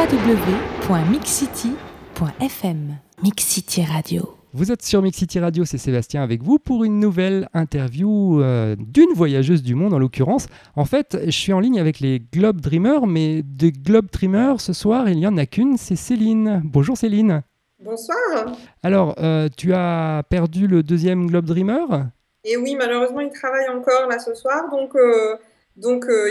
www.mixcity.fm Mixcity Radio. Vous êtes sur Mixity Radio, c'est Sébastien avec vous pour une nouvelle interview euh, d'une voyageuse du monde en l'occurrence. En fait, je suis en ligne avec les Globe Dreamers, mais des Globe Dreamers ce soir, il n'y en a qu'une, c'est Céline. Bonjour Céline. Bonsoir. Alors, euh, tu as perdu le deuxième Globe Dreamer? Et oui, malheureusement, il travaille encore là ce soir, donc euh, donc, euh,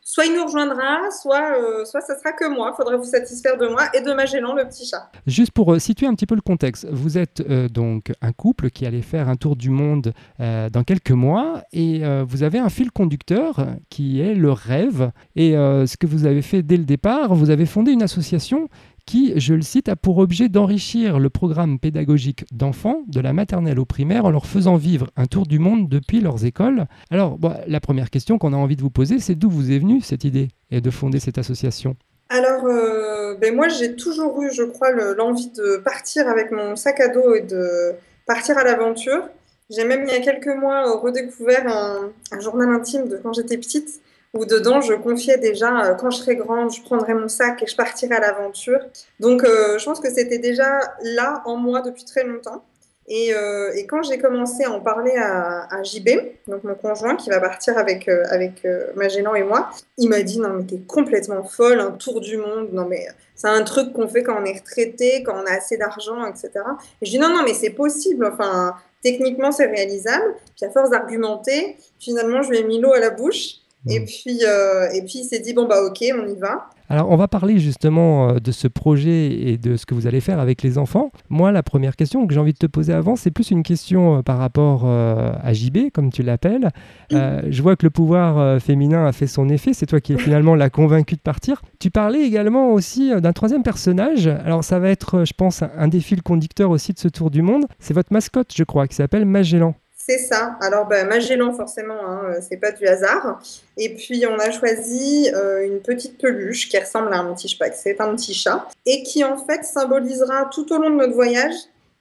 soit il nous rejoindra, soit, euh, soit ça sera que moi. Il faudrait vous satisfaire de moi et de Magellan, le petit chat. Juste pour euh, situer un petit peu le contexte, vous êtes donc un couple qui allait faire un tour du monde dans quelques mois et vous avez un fil conducteur qui est le rêve. Et ce que vous avez fait dès le départ, vous avez fondé une association qui, je le cite, a pour objet d'enrichir le programme pédagogique d'enfants de la maternelle au primaire en leur faisant vivre un tour du monde depuis leurs écoles. Alors, la première question qu'on a envie de vous poser, c'est d'où vous est venue cette idée et de fonder cette association? Alors, euh, ben moi, j'ai toujours eu, je crois, l'envie de partir avec mon sac à dos et de partir à l'aventure. J'ai même, il y a quelques mois, redécouvert un, un journal intime de quand j'étais petite où dedans je confiais déjà euh, quand je serai grande, je prendrai mon sac et je partirai à l'aventure. Donc euh, je pense que c'était déjà là en moi depuis très longtemps. Et, euh, quand j'ai commencé à en parler à, à, JB, donc mon conjoint qui va partir avec, avec Magellan et moi, il m'a dit non mais t'es complètement folle, un tour du monde, non mais c'est un truc qu'on fait quand on est retraité, quand on a assez d'argent, etc. Et je dis non non mais c'est possible, enfin techniquement c'est réalisable. Puis à force d'argumenter, finalement je lui ai mis l'eau à la bouche. Et puis, euh, et puis il s'est dit bon bah ok, on y va. Alors on va parler justement euh, de ce projet et de ce que vous allez faire avec les enfants. Moi, la première question que j'ai envie de te poser avant, c'est plus une question euh, par rapport à JB, comme tu l'appelles. je vois que le pouvoir féminin a fait son effet. C'est toi qui finalement la convaincue de partir. Tu parlais également aussi d'un troisième personnage. Alors ça va être, je pense, un des fils conducteurs aussi de ce tour du monde. C'est votre mascotte, je crois, qui s'appelle Magellan. C'est ça. Alors, ben, Magellan, forcément, hein, euh, c'est pas du hasard. Et puis, on a choisi euh, une petite peluche qui ressemble à un petit chat, c'est un petit chat, et qui, en fait, symbolisera tout au long de notre voyage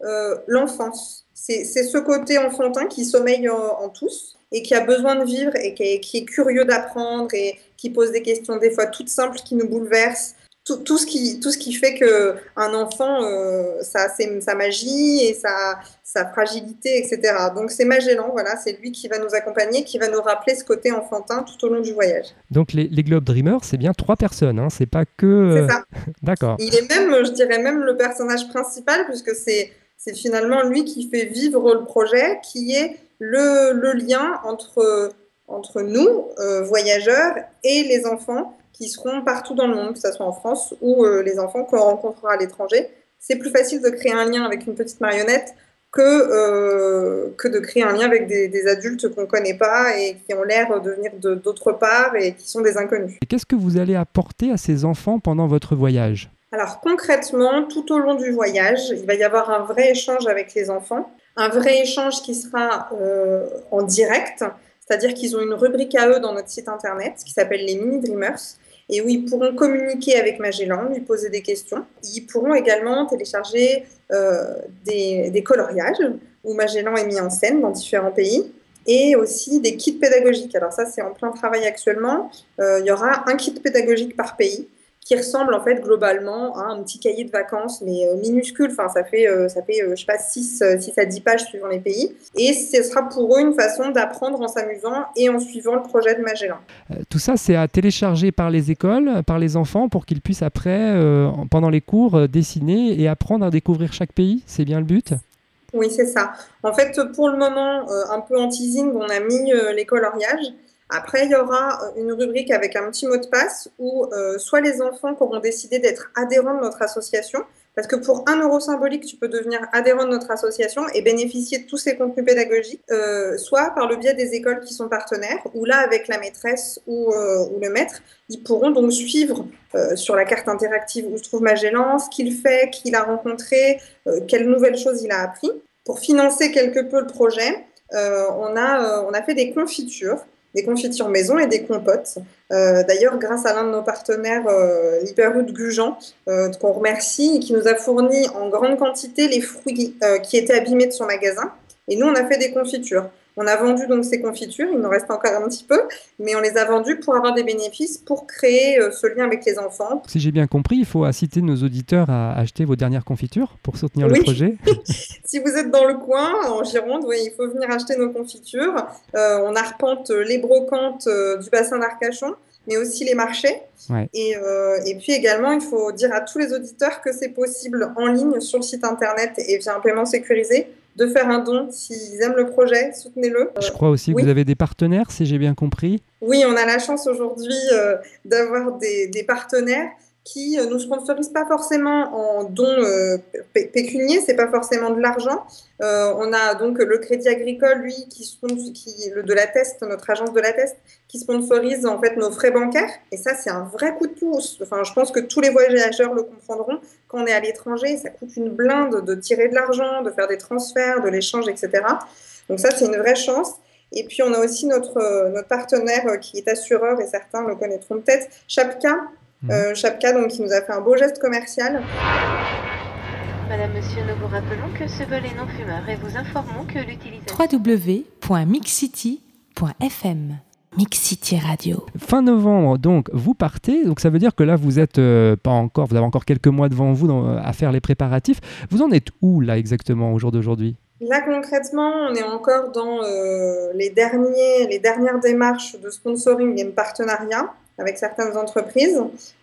euh, l'enfance. C'est ce côté enfantin qui sommeille en, tous et qui a besoin de vivre et qui est, qui est curieux d'apprendre et qui pose des questions des fois toutes simples qui nous bouleversent tout, ce qui, tout ce qui fait qu'un enfant, euh, ça a sa magie et sa, sa fragilité, etc. Donc c'est Magellan, voilà, c'est lui qui va nous accompagner, qui va nous rappeler ce côté enfantin tout au long du voyage. Donc les, les Globe Dreamers, c'est bien trois personnes, hein, c'est pas que... C'est euh, ça. D'accord. Il est même, je dirais même le personnage principal, puisque c'est finalement lui qui fait vivre le projet, qui est le, le lien entre, entre nous, euh, voyageurs, et les enfants qui seront partout dans le monde, que ce soit en France ou euh, les enfants qu'on rencontrera à l'étranger. C'est plus facile de créer un lien avec une petite marionnette que, euh, que de créer un lien avec des, adultes qu'on ne connaît pas et qui ont l'air de venir d'autre part et qui sont des inconnus. Et qu'est-ce que vous allez apporter à ces enfants pendant votre voyage? Alors concrètement, tout au long du voyage, il va y avoir un vrai échange avec les enfants, un vrai échange qui sera euh, en direct, c'est-à-dire qu'ils ont une rubrique à eux dans notre site internet qui s'appelle les Mini Dreamers et où ils pourront communiquer avec Magellan, lui poser des questions. Ils pourront également télécharger euh, des, coloriages où Magellan est mis en scène dans différents pays et aussi des kits pédagogiques. Alors ça, c'est en plein travail actuellement. Euh, il y aura un kit pédagogique par pays qui ressemble en fait globalement à un petit cahier de vacances, mais euh, minuscule. Enfin, ça fait, euh, ça fait euh, je sais pas, 6, 6 à 10 pages suivant les pays. Et ce sera pour eux une façon d'apprendre en s'amusant et en suivant le projet de Magellan. tout ça, c'est à télécharger par les écoles, par les enfants, pour qu'ils puissent après, pendant les cours, dessiner et apprendre à découvrir chaque pays. C'est bien le but? Oui, c'est ça. En fait, pour le moment, un peu en teasing, on a mis les coloriages. Après, il y aura euh, une rubrique avec un petit mot de passe où euh, soit les enfants qui auront décidé d'être adhérents de notre association, parce que pour un euro symbolique, tu peux devenir adhérent de notre association et bénéficier de tous ces contenus pédagogiques, euh, soit par le biais des écoles qui sont partenaires, ou là, avec la maîtresse ou, ou le maître, ils pourront donc suivre sur la carte interactive où se trouve Magellan, ce qu'il fait, qui a rencontré, quelles nouvelles choses il a appris. Pour financer quelque peu le projet, on, a, on a fait des confitures des confitures maison et des compotes. Euh, d'ailleurs, grâce à l'un de nos partenaires, euh, de Gujan, euh, qu'on remercie, qui nous a fourni en grande quantité les fruits euh, qui étaient abîmés de son magasin. Et nous, on a fait des confitures. On a vendu donc ces confitures, il nous reste encore un petit peu, mais on les a vendues pour avoir des bénéfices, pour créer euh, ce lien avec les enfants. Si j'ai bien compris, il faut inciter nos auditeurs à acheter vos dernières confitures pour soutenir le projet. si vous êtes dans le coin, en Gironde, oui, il faut venir acheter nos confitures. Euh, on arpente les brocantes euh, du bassin d'Arcachon mais aussi les marchés. Et, et, puis également, il faut dire à tous les auditeurs que c'est possible en ligne sur le site internet et via un paiement sécurisé de faire un don. S'ils aiment le projet, soutenez-le. Je crois aussi que vous avez des partenaires, si j'ai bien compris. Oui, on a la chance aujourd'hui euh, d'avoir des, des, partenaires qui euh, nous sponsorisent pas forcément en dons euh, pécuniers, c'est pas forcément de l'argent. Euh, on a donc le Crédit Agricole, lui, qui, qui de la Test, notre agence de la Test, qui sponsorise en fait nos frais bancaires. Et ça, c'est un vrai coup de pouce. Enfin, je pense que tous les voyageurs le comprendront. Quand on est à l'étranger, ça coûte une blinde de tirer de l'argent, de faire des transferts, de l'échange, etc. Donc ça, c'est une vraie chance. Et puis, on a aussi notre, notre partenaire qui est assureur, et certains le connaîtront peut-être, Chapka, Mmh. Euh, Chapka, donc, qui nous a fait un beau geste commercial. Madame, Monsieur, nous vous rappelons que ce vol est non fumeur et vous informons que l'utilisation... www.mixcity.fm Mixcity Radio. Fin novembre, donc vous partez. Donc ça veut dire que là vous êtes euh, pas encore, vous avez encore quelques mois devant vous à faire les préparatifs. Vous en êtes où là exactement au jour d'aujourd'hui? Là concrètement, on est encore dans euh, les derniers, les dernières démarches de sponsoring et de partenariat avec certaines entreprises.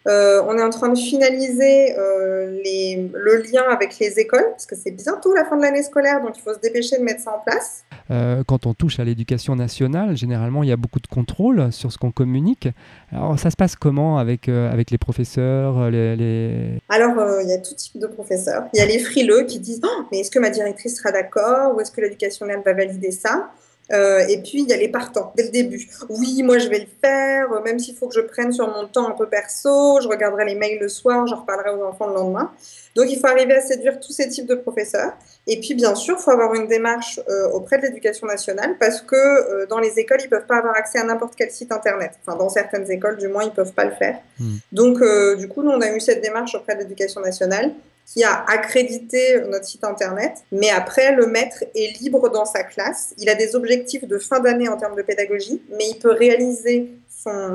Euh, on est en train de finaliser euh, les, le lien avec les écoles, parce que c'est bientôt la fin de l'année scolaire, donc il faut se dépêcher de mettre ça en place. Euh, quand on touche à l'éducation nationale, généralement, il y a beaucoup de contrôle sur ce qu'on communique. Alors, ça se passe comment avec, avec les professeurs les, Alors, il y a tout type de professeurs. Il y a les frileux qui disent oh, Mais est-ce que ma directrice sera d'accord Ou est-ce que l'éducation nationale va valider ça? Euh, et puis, il y a les partants, dès le début. Oui, moi, je vais le faire, euh, même s'il faut que je prenne sur mon temps un peu perso, je regarderai les mails le soir, j'en reparlerai aux enfants le lendemain. Donc, il faut arriver à séduire tous ces types de professeurs. Et puis, bien sûr, il faut avoir une démarche euh, auprès de l'éducation nationale parce que dans les écoles, ils ne peuvent pas avoir accès à n'importe quel site Internet. Enfin, dans certaines écoles, du moins, ils ne peuvent pas le faire. Hmm. Donc, du coup, nous, on a eu cette démarche auprès de l'éducation nationale qui a accrédité notre site internet, mais après, le maître est libre dans sa classe. Il a des objectifs de fin d'année en termes de pédagogie, mais il peut réaliser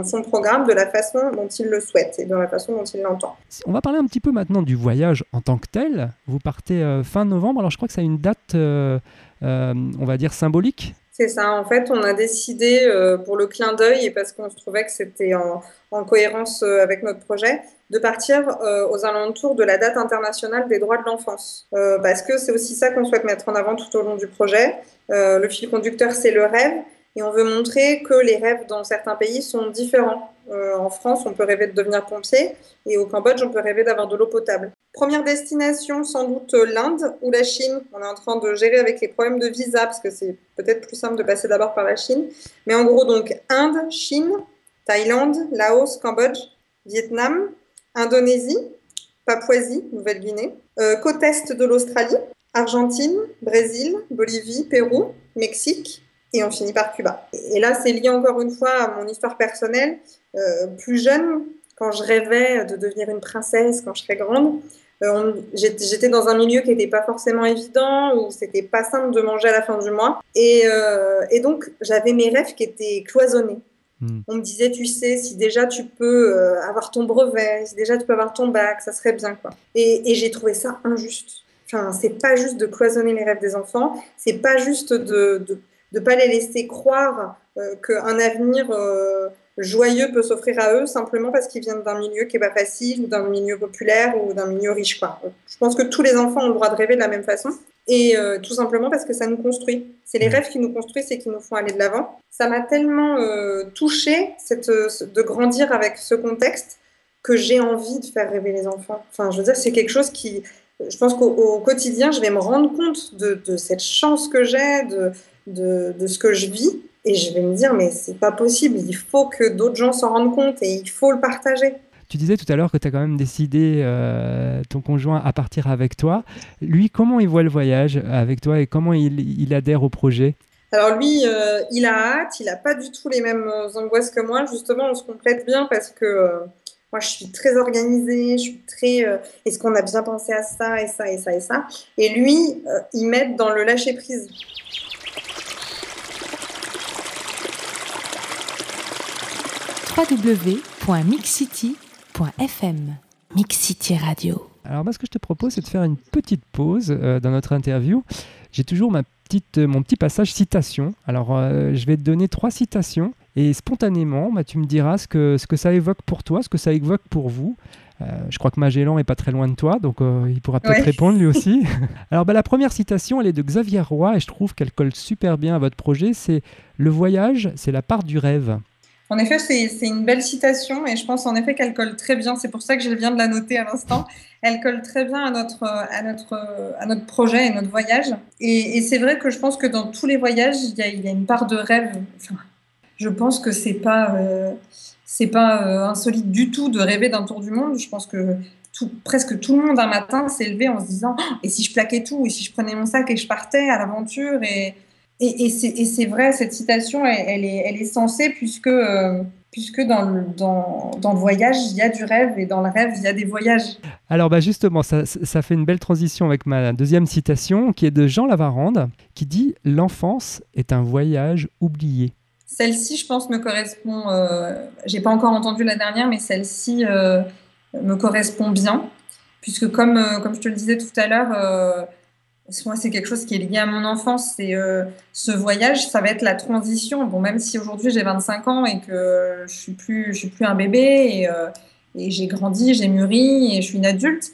son, programme de la façon dont il le souhaite et de la façon dont il l'entend. On va parler un petit peu maintenant du voyage en tant que tel. Vous partez euh, fin novembre, alors je crois que ça a une date, euh, euh, on va dire, symbolique c'est ça, en fait, on a décidé pour le clin d'œil et parce qu'on se trouvait que c'était en, en, cohérence avec notre projet, de partir euh, aux alentours de la date internationale des droits de l'enfance. Euh, parce que c'est aussi ça qu'on souhaite mettre en avant tout au long du projet. Euh, le fil conducteur, c'est le rêve. Et on veut montrer que les rêves dans certains pays sont différents. en France, on peut rêver de devenir pompier. Et au Cambodge, on peut rêver d'avoir de l'eau potable. Première destination, sans doute l'Inde ou la Chine. On est en train de gérer avec les problèmes de visa, parce que c'est peut-être plus simple de passer d'abord par la Chine. Mais en gros, donc Inde, Chine, Thaïlande, Laos, Cambodge, Vietnam, Indonésie, Papouasie, Nouvelle-Guinée, euh, côte est de l'Australie, Argentine, Brésil, Bolivie, Pérou, Mexique, et on finit par Cuba. Et là, c'est lié encore une fois à mon histoire personnelle. Euh, plus jeune, quand je rêvais de devenir une princesse quand je serais grande, euh, j'étais dans un milieu qui n'était pas forcément évident, où c'était pas simple de manger à la fin du mois. Et, et donc, j'avais mes rêves qui étaient cloisonnés. Hmm. On me disait, tu sais, si déjà tu peux euh, avoir ton brevet, si déjà tu peux avoir ton bac, ça serait bien, quoi. Et, j'ai trouvé ça injuste. Enfin, c'est pas juste de cloisonner les rêves des enfants, c'est pas juste de, de, pas les laisser croire euh, qu'un avenir euh, joyeux peut s'offrir à eux simplement parce qu'ils viennent d'un milieu qui est pas facile, ou d'un milieu populaire, ou d'un milieu riche, quoi. Je pense que tous les enfants ont le droit de rêver de la même façon. Et euh, tout simplement parce que ça nous construit. C'est les mmh. rêves qui nous construisent et qui nous font aller de l'avant. Ça m'a tellement euh, touchée cette, de grandir avec ce contexte que j'ai envie de faire rêver les enfants. Enfin, je veux dire, c'est quelque chose qui, je pense qu'au quotidien, je vais me rendre compte de, de cette chance que j'ai, de, de, de, ce que je vis, et je vais me dire, mais c'est pas possible, il faut que d'autres gens s'en rendent compte et il faut le partager. Tu disais tout à l'heure que tu as quand même décidé, euh, ton conjoint, à partir avec toi. Lui, comment il voit le voyage avec toi et comment il, adhère au projet? Alors lui, euh, il a hâte, il n'a pas du tout les mêmes euh, angoisses que moi. Justement, on se complète bien parce que moi, je suis très organisée, je suis très... Est-ce qu'on a bien pensé à ça et ça et ça et ça? Et lui, il m'aide dans le lâcher-prise. www.mixcity.fm. Mix City Radio. Alors moi, ce que je te propose, c'est de faire une petite pause euh, dans notre interview. J'ai toujours ma petite, euh, mon petit passage citation. Alors, euh, je vais te donner trois citations et spontanément, bah, tu me diras ce que, ce que ça évoque pour toi, ce que ça évoque pour vous. Euh, je crois que Magellan est pas très loin de toi, donc euh, il pourra peut-être Ouais. répondre lui aussi. Alors, bah, la première citation, elle est de Xavier Roy et je trouve qu'elle colle super bien à votre projet. C'est le voyage, c'est la part du rêve. En effet, c'est une belle citation et je pense en effet qu'elle colle très bien. C'est pour ça que je viens de la noter à l'instant. Elle colle très bien à notre, à notre, projet et notre voyage. Et, c'est vrai que je pense que dans tous les voyages, il y a, une part de rêve. Enfin, je pense que c'est pas, euh, pas euh, insolite du tout de rêver d'un tour du monde. Je pense que presque tout le monde un matin s'est levé en se disant Oh, et si je plaquais tout, et si je prenais mon sac et je partais à l'aventure? Et et, et c'est vrai, cette citation, elle, elle est, elle est sensée puisque, euh, puisque dans, le, dans, dans le voyage, il y a du rêve et dans le rêve, il y a des voyages. Alors bah justement, ça, ça fait une belle transition avec ma deuxième citation qui est de Jean Lavarande qui dit « L'enfance est un voyage oublié ». Celle-ci, je pense, me correspond. Euh, J'ai pas encore entendu la dernière, mais celle-ci euh, me correspond bien. Puisque, comme, euh, comme je te le disais tout à l'heure, moi, c'est quelque chose qui est lié à mon enfance. C'est euh, ce voyage, ça va être la transition. Bon, même si aujourd'hui j'ai 25 ans et que je suis plus, je suis plus un bébé et, euh, et j'ai grandi, j'ai mûri et je suis une adulte,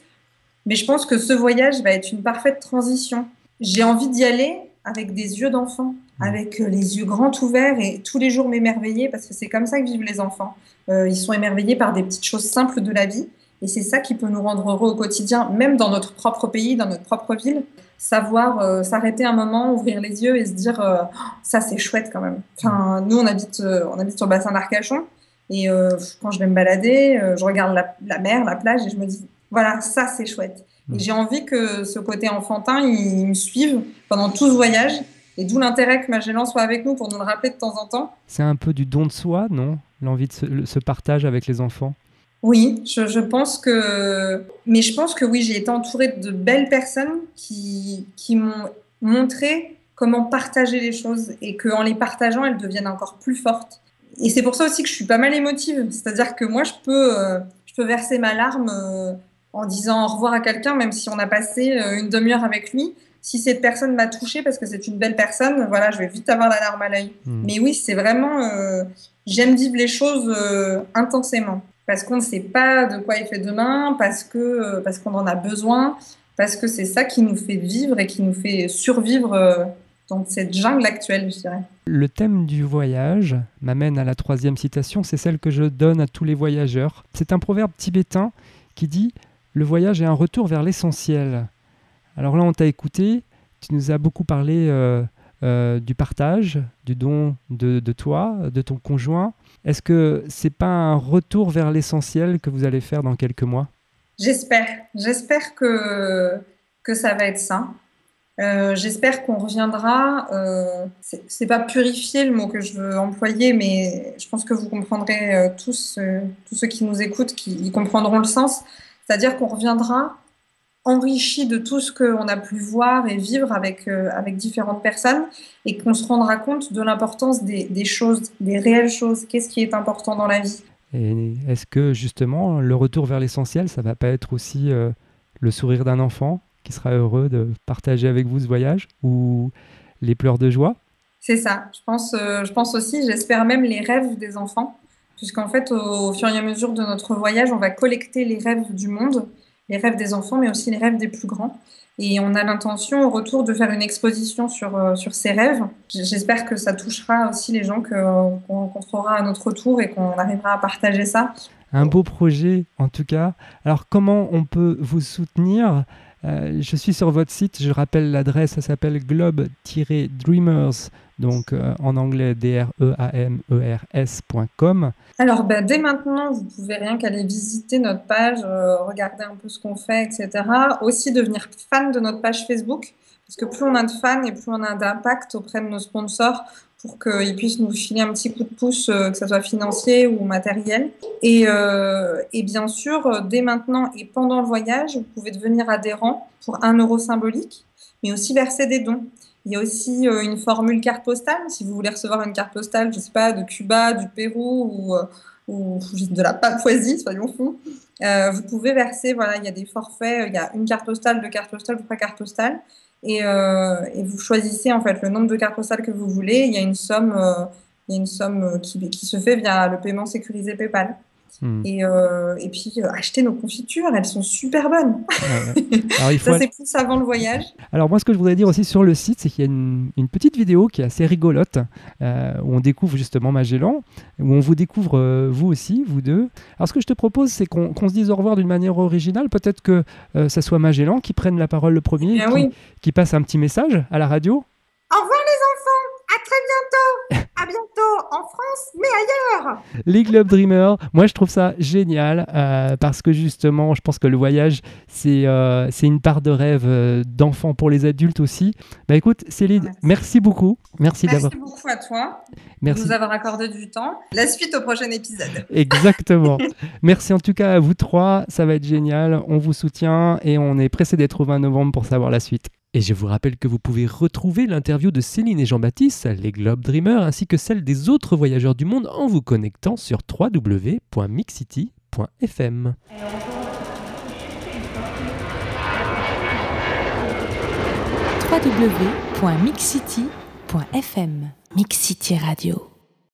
mais je pense que ce voyage va être une parfaite transition. J'ai envie d'y aller avec des yeux d'enfant, avec euh, les yeux grands ouverts et tous les jours m'émerveiller parce que c'est comme ça que vivent les enfants. Euh, ils sont émerveillés par des petites choses simples de la vie et c'est ça qui peut nous rendre heureux au quotidien, même dans notre propre pays, dans notre propre ville. Savoir euh, s'arrêter un moment, ouvrir les yeux et se dire euh, Oh, ça c'est chouette quand même. Enfin, nous on habite, euh, on habite sur le bassin d'Arcachon et quand je vais me balader, je regarde la, mer, la plage et je me dis voilà ça c'est chouette. Et j'ai envie que ce côté enfantin, il, me suive pendant tout ce voyage. Et d'où l'intérêt que Magellan soit avec nous pour nous le rappeler de temps en temps. C'est un peu du don de soi, non? L'envie de ce, ce partage avec les enfants? Oui, je, je pense que. Mais je pense que oui, j'ai été entourée de belles personnes qui, qui m'ont montré comment partager les choses et qu'en les partageant, elles deviennent encore plus fortes. Et c'est pour ça aussi que je suis pas mal émotive. C'est-à-dire que moi, je peux, euh, je peux verser ma larme euh, en disant au revoir à quelqu'un, même si on a passé euh, une demi-heure avec lui. Si cette personne m'a touchée parce que c'est une belle personne, voilà, je vais vite avoir la larme à l'œil. Hmm. Mais oui, c'est vraiment. J'aime vivre les choses intensément. Parce qu'on ne sait pas de quoi il fait demain, parce que euh, parce qu'on en a besoin, parce que c'est ça qui nous fait vivre et qui nous fait survivre euh, dans cette jungle actuelle, je dirais. Le thème du voyage m'amène à la troisième citation, c'est celle que je donne à tous les voyageurs. C'est un proverbe tibétain qui dit « Le voyage est un retour vers l'essentiel ». Alors là, on t'a écouté, tu nous as beaucoup parlé euh, euh, du partage, du don de, de toi, de ton conjoint. Est-ce que c'est pas un retour vers l'essentiel que vous allez faire dans quelques mois? J'espère. J'espère que, que ça va être ça. Euh, J'espère qu'on reviendra. Euh, c'est- pas purifier le mot que je veux employer, mais je pense que vous comprendrez euh, tous, tous ceux qui nous écoutent, qui y comprendront le sens. C'est-à-dire qu'on reviendra enrichi de tout ce qu'on a pu voir et vivre avec, euh, avec différentes personnes et qu'on se rendra compte de l'importance des, des choses, des réelles choses. Qu'est-ce qui est important dans la vie? Et est-ce que justement le retour vers l'essentiel, ça va pas être aussi euh, le sourire d'un enfant qui sera heureux de partager avec vous ce voyage ou les pleurs de joie? C'est ça. Je pense, euh, je pense aussi, j'espère même les rêves des enfants, puisqu'en fait, au, au fur et à mesure de notre voyage, on va collecter les rêves du monde, les rêves des enfants, mais aussi les rêves des plus grands. Et on a l'intention, au retour, de faire une exposition sur, euh, sur ces rêves. J'espère que ça touchera aussi les gens que- qu'on rencontrera à notre retour et qu'on arrivera à partager ça. Un beau projet en tout cas. Alors comment on peut vous soutenir? Euh, Je suis sur votre site, je rappelle l'adresse, ça s'appelle globe-dreamers, donc euh, en anglais D-R-E-A-M-E-R-S.com. Alors, bah, dès maintenant, vous pouvez rien qu'aller visiter notre page, euh, regarder un peu ce qu'on fait, etc. Aussi devenir fan de notre page Facebook, parce que plus on a de fans et plus on a d'impact auprès de nos sponsors pour qu'ils puissent nous filer un petit coup de pouce, euh, que ce soit financier ou matériel. Et, euh, et bien sûr, euh, dès maintenant et pendant le voyage, vous pouvez devenir adhérent pour un euro symbolique, mais aussi verser des dons. Il y a aussi une formule carte postale. Si vous voulez recevoir une carte postale, je sais pas, de Cuba, du Pérou ou, ou de la Papouasie, soyons fous, vous pouvez verser, voilà, il y a des forfaits, il y a une carte postale, deux cartes postales, trois cartes postales. Et, et, vous choisissez en fait le nombre de cartes postales que vous voulez. Il y a une somme, il y a une somme qui, qui, se fait via le paiement sécurisé PayPal. Et, euh, et, puis euh, acheter nos confitures, elles sont super bonnes. Alors, il faut Ça c'est plus avant le voyage. Alors moi ce que je voudrais dire aussi sur le site, c'est qu'il y a une, une, petite vidéo qui est assez rigolote, euh, où on découvre justement Magellan, où on vous découvre vous aussi, vous deux. Alors ce que je te propose, c'est qu'on se dise au revoir d'une manière originale. Peut-être que ça soit Magellan qui prenne la parole le premier, eh qui, qui passe un petit message à la radio. Au revoir très bientôt à bientôt en France, mais ailleurs. Les Club Dreamers, moi je trouve ça génial euh, parce que justement, je pense que le voyage, c'est euh, c'est une part de rêve euh, d'enfant pour les adultes aussi. Bah écoute, Céline, merci, beaucoup. Merci, merci beaucoup à toi merci. de nous avoir accordé du temps. La suite au prochain épisode. Exactement. merci en tout cas à vous trois, ça va être génial. On vous soutient et on est pressé d'être au 20 novembre pour savoir la suite. Et je vous rappelle que vous pouvez retrouver l'interview de Céline et Jean-Baptiste, les Globe Dreamers, ainsi que celle des autres voyageurs du monde en vous connectant sur www.mixcity.fm. www.mixcity.fm Mixcity Radio